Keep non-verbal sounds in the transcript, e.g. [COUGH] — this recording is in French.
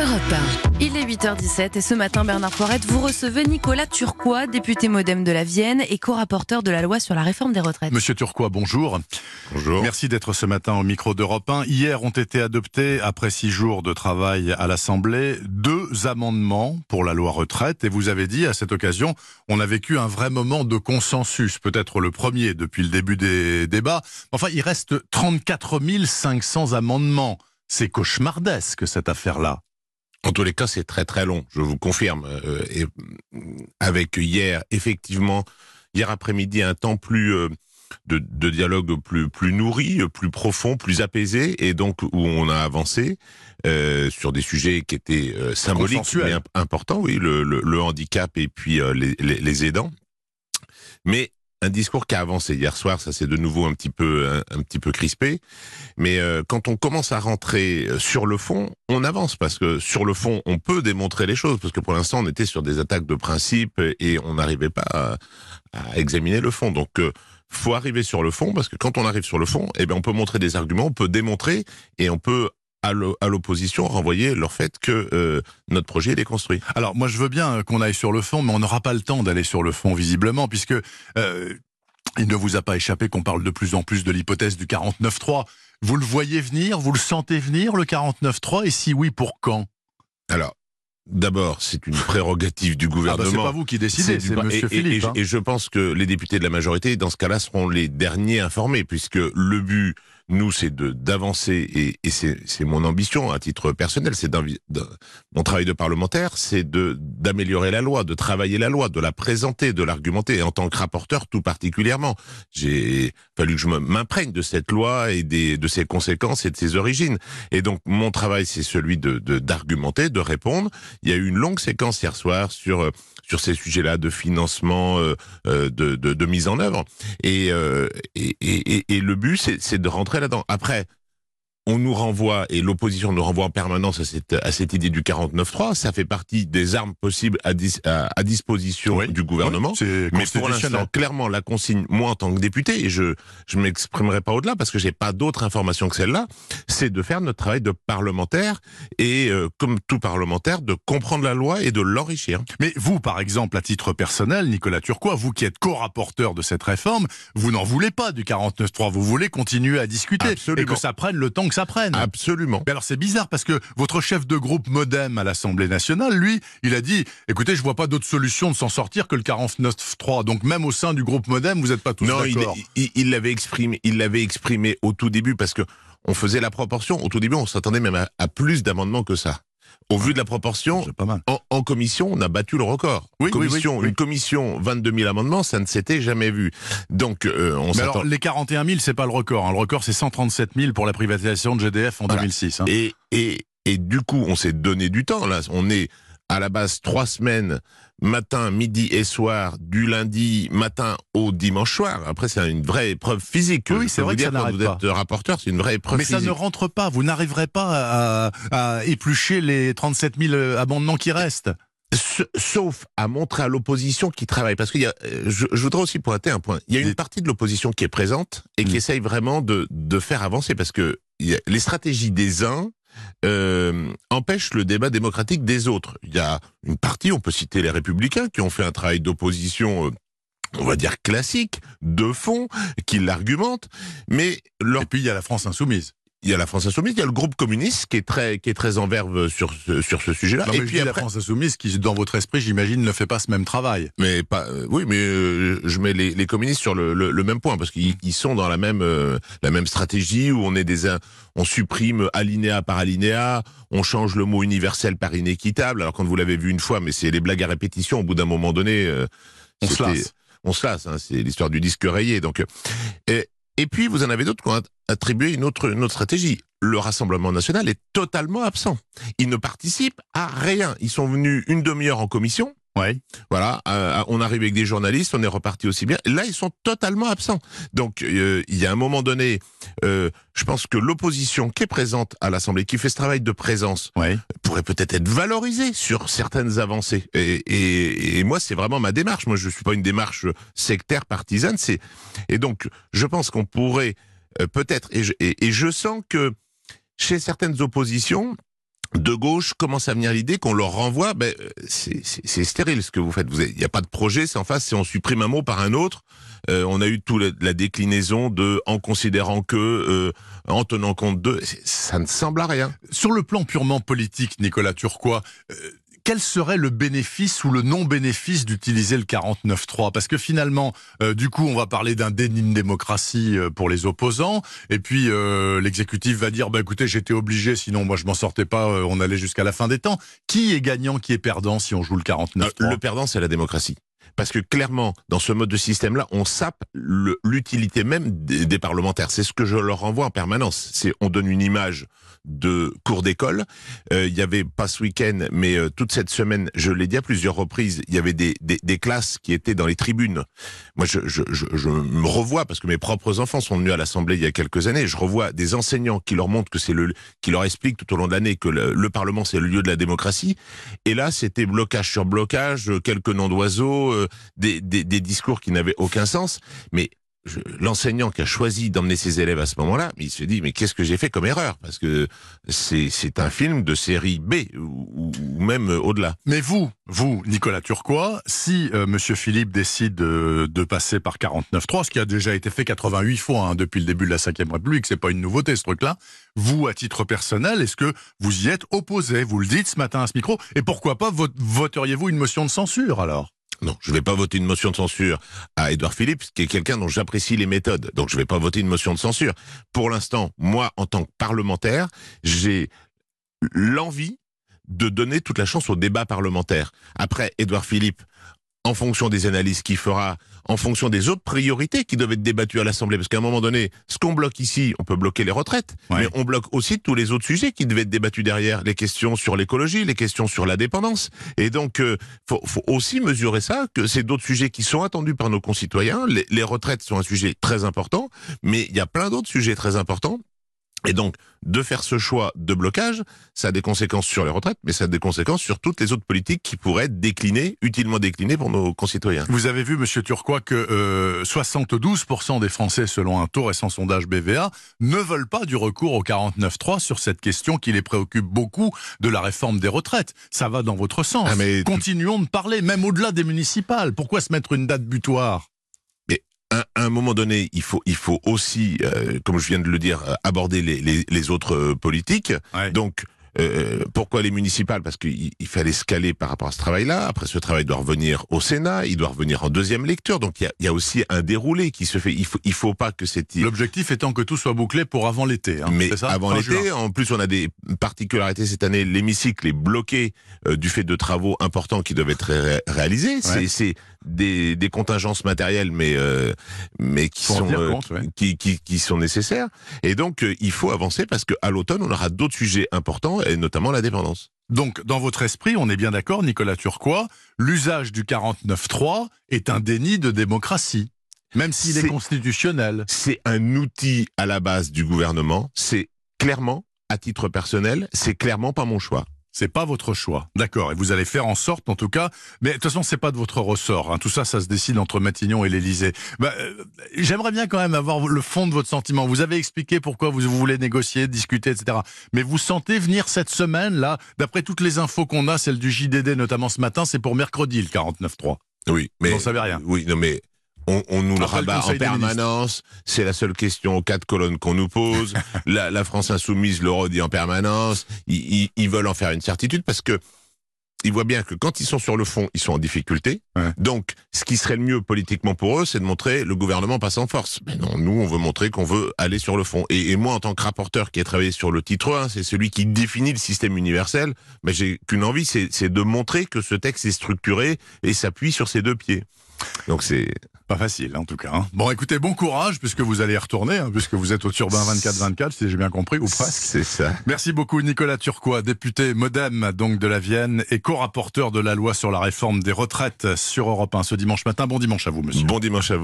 Europe 1. Il est 8h17 et ce matin, Bernard Poirette, vous recevez Nicolas Turquois, député modem de la Vienne et co-rapporteur de la loi sur la réforme des retraites. Monsieur Turquois, bonjour. Bonjour. Merci d'être ce matin au micro d'Europe 1. Hier ont été adoptés, après six jours de travail à l'Assemblée, deux amendements pour la loi retraite. Et vous avez dit à cette occasion, on a vécu un vrai moment de consensus, peut-être le premier depuis le début des débats. Enfin, il reste 34 500 amendements. C'est cauchemardesque cette affaire-là. En tous les cas, c'est très très long, je vous confirme. Euh, et avec hier, effectivement, hier après-midi, un temps plus euh, de, de, dialogue plus plus nourri, plus profond, plus apaisé, et donc où on a avancé euh, sur des sujets qui étaient euh, symboliques mais importants, oui, le, le, le, handicap et puis euh, les, les, les aidants. Mais un discours qui a avancé. Hier soir, ça c'est de nouveau un petit peu un, petit peu crispé, mais euh, quand on commence à rentrer euh, sur le fond, on avance parce que sur le fond, on peut démontrer les choses. Parce que pour l'instant, on était sur des attaques de principe et on n'arrivait pas à, à, examiner le fond. Donc euh, faut arriver sur le fond parce que quand on arrive sur le fond, eh bien on peut montrer des arguments, on peut démontrer et on peut à l'opposition renvoyer leur fait que euh, notre projet est construit. Alors moi je veux bien qu'on aille sur le fond, mais on n'aura pas le temps d'aller sur le fond visiblement, puisque euh, il ne vous a pas échappé qu'on parle de plus en plus de l'hypothèse du 49-3. Vous le voyez venir, vous le sentez venir le 49-3, et si oui, pour quand? Alors, D'abord, c'est une prérogative du gouvernement. Ah bah c'est pas vous qui décidez, c'est Monsieur et, Philippe. Et, hein. et, je pense que les députés de la majorité, dans ce cas-là, seront les derniers informés, puisque le but, nous, c'est de d'avancer, et, et c'est mon ambition à titre personnel, c'est mon travail de parlementaire, c'est de d'améliorer la loi, de travailler la loi, de la présenter, de l'argumenter, et en tant que rapporteur tout particulièrement. J'ai fallu que je m'imprègne de cette loi et des, de ses conséquences et de ses origines. Et donc, mon travail, c'est celui de d'argumenter, de, de répondre. Il y a eu une longue séquence hier soir sur sur ces sujets-là de financement, euh, de, de, de, mise en œuvre. Euh, et, et, et, le but, c'est de rentrer là-dedans. Après, on nous renvoie, et l'opposition nous renvoie en permanence à cette, à cette idée du 49-3, ça fait partie des armes possibles à, dis, à, à disposition oui, du gouvernement. Oui, mais pour l'instant, clairement, la consigne, moi en tant que député, et je je m'exprimerai pas au-delà parce que j'ai pas d'autres informations que celle-là, c'est de faire notre travail de parlementaire et, euh, comme tout parlementaire, de comprendre la loi et de l'enrichir. Mais vous, par exemple, à titre personnel, Nicolas Turquois, vous qui êtes co-rapporteur de cette réforme, vous n'en voulez pas du 49-3, vous voulez continuer à discuter Absolument. et que ça prenne le temps que ça prenne. Absolument. Mais alors c'est bizarre parce que votre chef de groupe Modem à l'Assemblée nationale, lui, il a dit écoutez, je vois pas d'autre solution de s'en sortir que le 49.3. Donc même au sein du groupe Modem, vous n'êtes pas tous d'accord. Non, il l'avait exprimé, il l'avait exprimé au tout début parce que on faisait la proportion. Au tout début, on s'attendait même à, à plus d'amendements que ça. Au vu de la proportion, pas mal. En, en, commission, on a battu le record. Oui, commission, oui, oui, Une commission, 22 000 amendements, ça ne s'était jamais vu. Donc, euh, on Mais alors, les 41 000, c'est pas le record. Hein. Le record, c'est 137 000 pour la privatisation de GDF en voilà. 2006. Hein. Et, et, et du coup, on s'est donné du temps. Là, on est à la base trois semaines, matin, midi et soir, du lundi matin au dimanche soir. Après, c'est une vraie épreuve physique. Oui, c'est vrai que dire, ça quand vous pas. êtes rapporteur, c'est une vraie épreuve Mais physique. ça ne rentre pas. Vous n'arriverez pas à, à, éplucher les 37 000 amendements qui restent. Sauf à montrer à l'opposition qui travaille. Parce y a, je, je, voudrais aussi pointer un point. Il y a une partie de l'opposition qui est présente et qui mmh. essaye vraiment de, de faire avancer parce que il y a les stratégies des uns euh, empêche le débat démocratique des autres. Il y a une partie, on peut citer les républicains, qui ont fait un travail d'opposition. Euh, on va dire classique, de fond, qui l'argumentent, mais leur... et puis il y a la France insoumise. Il y a la France insoumise, il y a le groupe communiste qui est très qui est très en verve sur ce, sur ce sujet-là. Et puis après... la France insoumise qui, dans votre esprit, j'imagine, ne fait pas ce même travail. Mais pas, euh, oui, mais euh, je mets les, les, communistes sur le, le, le même point parce qu'ils sont dans la même euh, la même stratégie où on est des on supprime alinéa par alinéa, on change le mot universel par inéquitable. Alors quand vous l'avez vu une fois, mais c'est les blagues à répétition. Au bout d'un moment donné, on se lasse. On se lasse. Hein, c'est l'histoire du disque rayé. Donc et, et puis, vous en avez d'autres qui ont attribué une autre, stratégie. Le Rassemblement national est totalement absent. Ils ne participent à rien. Ils sont venus une demi-heure en commission. Ouais. Voilà, euh, on arrive avec des journalistes, on est reparti aussi bien. Là, ils sont totalement absents. Donc, euh, il y a un moment donné, euh, je pense que l'opposition qui est présente à l'Assemblée, qui fait ce travail de présence, ouais. pourrait peut-être être valorisée sur certaines avancées. Et, et, et moi, c'est vraiment ma démarche. Moi, je suis pas une démarche sectaire, partisane. C'est et donc, je pense qu'on pourrait euh, peut-être, et, et, et je sens que chez certaines oppositions, de gauche commence à venir l'idée qu'on leur renvoie, ben, c'est stérile ce que vous faites. Il n'y a pas de projet, c'est en face, si on supprime un mot par un autre. Euh, on a eu toute la, déclinaison de en considérant que, euh, en tenant compte de, ça ne semble à rien. Sur le plan purement politique, Nicolas Turquois, euh, quel serait le bénéfice ou le non-bénéfice d'utiliser le 49-3 Parce que finalement, euh, du coup, on va parler d'un déni de démocratie euh, pour les opposants, et puis euh, l'exécutif va dire, bah écoutez, j'étais obligé, sinon moi je m'en sortais pas, on allait jusqu'à la fin des temps. Qui est gagnant, qui est perdant si on joue le 49-3 Le perdant, c'est la démocratie. Parce que clairement, dans ce mode de système-là, on sape l'utilité même des, parlementaires. C'est ce que je leur renvoie en permanence. C'est on donne une image de cours d'école. Euh, il y avait pas ce week-end, mais euh, toute cette semaine, je l'ai dit à plusieurs reprises, il y avait des, des, des, classes qui étaient dans les tribunes. Moi, je, je, je, je, me revois parce que mes propres enfants sont venus à l'Assemblée il y a quelques années. Je revois des enseignants qui leur montrent que c'est le, qui leur expliquent tout au long de l'année que le, le Parlement c'est le lieu de la démocratie. Et là, c'était blocage sur blocage, quelques noms d'oiseaux, euh, des, des, discours qui n'avaient aucun sens. Mais l'enseignant qui a choisi d'emmener ses élèves à ce moment-là, il se dit mais qu'est-ce que j'ai fait comme erreur? Parce que c'est un film de série B ou, même au-delà. Mais vous, vous, Nicolas Turquois, si euh, Monsieur Philippe décide de, de passer par 49.3, ce qui a déjà été fait 88 fois hein, depuis le début de la Ve République, c'est pas une nouveauté ce truc-là. Vous, à titre personnel, est-ce que vous y êtes opposé? Vous le dites ce matin à ce micro. Et pourquoi pas voteriez-vous une motion de censure alors? Non, je ne vais pas voter une motion de censure à Edouard Philippe, qui est quelqu'un dont j'apprécie les méthodes. Donc je ne vais pas voter une motion de censure. Pour l'instant, moi, en tant que parlementaire, j'ai l'envie de donner toute la chance au débat parlementaire. Après, Edouard Philippe, en fonction des analyses qu'il fera, en fonction des autres priorités qui doivent être débattues à l'Assemblée. Parce qu'à un moment donné, ce qu'on bloque ici, on peut bloquer les retraites, mais on bloque aussi tous les autres sujets qui devaient être débattus derrière. Les questions sur l'écologie, les questions sur la dépendance. Et donc, euh, faut, faut, aussi mesurer ça, que c'est d'autres sujets qui sont attendus par nos concitoyens. Les, les retraites sont un sujet très important, mais il y a plein d'autres sujets très importants et donc, de faire ce choix de blocage, ça a des conséquences sur les retraites, mais ça a des conséquences sur toutes les autres politiques qui pourraient être déclinées, utilement déclinées pour nos concitoyens. Vous avez vu, Monsieur Turquois, que euh, 72% des Français, selon un taux récent sondage BVA, ne veulent pas du recours au 49.3 sur cette question qui les préoccupe beaucoup de la réforme des retraites. Ça va dans votre sens. Ah, mais... Continuons de parler, même au-delà des municipales. Pourquoi se mettre une date butoir? À un moment donné, il faut, il faut aussi, euh, comme je viens de le dire, euh, aborder les, les, les autres euh, politiques. Donc, euh, pourquoi les municipales? Parce qu'il il fallait se caler par rapport à ce travail-là. Après, ce travail doit revenir au Sénat, il doit revenir en deuxième lecture. Donc, il y a, il y a aussi un déroulé qui se fait. Il faut, il faut pas que cette... L'objectif étant que tout soit bouclé pour avant l'été. Hein, Mais ça? avant l'été, en plus, on a des particularités cette année. L'hémicycle est bloqué du fait de travaux importants qui doivent être réalisés. C'est des, des contingences matérielles, mais euh, mais qui sont euh, qui, qui, qui, sont nécessaires. Et donc euh, il faut avancer parce qu'à l'automne on aura d'autres sujets importants et notamment la dépendance. Donc, dans votre esprit, on est bien d'accord, Nicolas Turquois, l'usage du 49.3 est un déni de démocratie, même s'il est, est constitutionnel. C'est un outil à la base du gouvernement, c'est clairement, à titre personnel, c'est clairement pas mon choix. C'est pas votre choix, d'accord. Et vous allez faire en sorte, en tout cas. Mais de toute façon, c'est pas de votre ressort. Hein. Tout ça, ça se décide entre Matignon et l'Élysée. Bah, euh, J'aimerais bien quand même avoir le fond de votre sentiment. Vous avez expliqué pourquoi vous, voulez négocier, discuter, etc. Mais vous sentez venir cette semaine là, d'après toutes les infos qu'on a, celle du JDD notamment ce matin, c'est pour mercredi le 49.3. Oui, mais vous n'en savez rien. Oui, non, mais on, on, nous le rabat en permanence. C'est la seule question aux quatre colonnes qu'on nous pose. [LAUGHS] la, la, France insoumise le redit en permanence. Ils, ils, ils, veulent en faire une certitude parce que ils voient bien que quand ils sont sur le fond, ils sont en difficulté. Ouais. Donc, ce qui serait le mieux politiquement pour eux, c'est de montrer le gouvernement passe en force. Mais non, nous, on veut montrer qu'on veut aller sur le fond. Et, et, moi, en tant que rapporteur qui a travaillé sur le titre 1, c'est celui qui définit le système universel. Mais j'ai qu'une envie, c'est de montrer que ce texte est structuré et s'appuie sur ses deux pieds. Donc c'est pas facile en tout cas. Hein. Bon, écoutez, bon courage puisque vous allez y retourner, hein, puisque vous êtes au Turbin 24-24, si j'ai bien compris, ou presque. C'est ça. Merci beaucoup Nicolas Turquois, député MoDem donc de la Vienne et co-rapporteur de la loi sur la réforme des retraites sur Europe 1 ce dimanche matin. Bon dimanche à vous, monsieur. Bon dimanche à vous.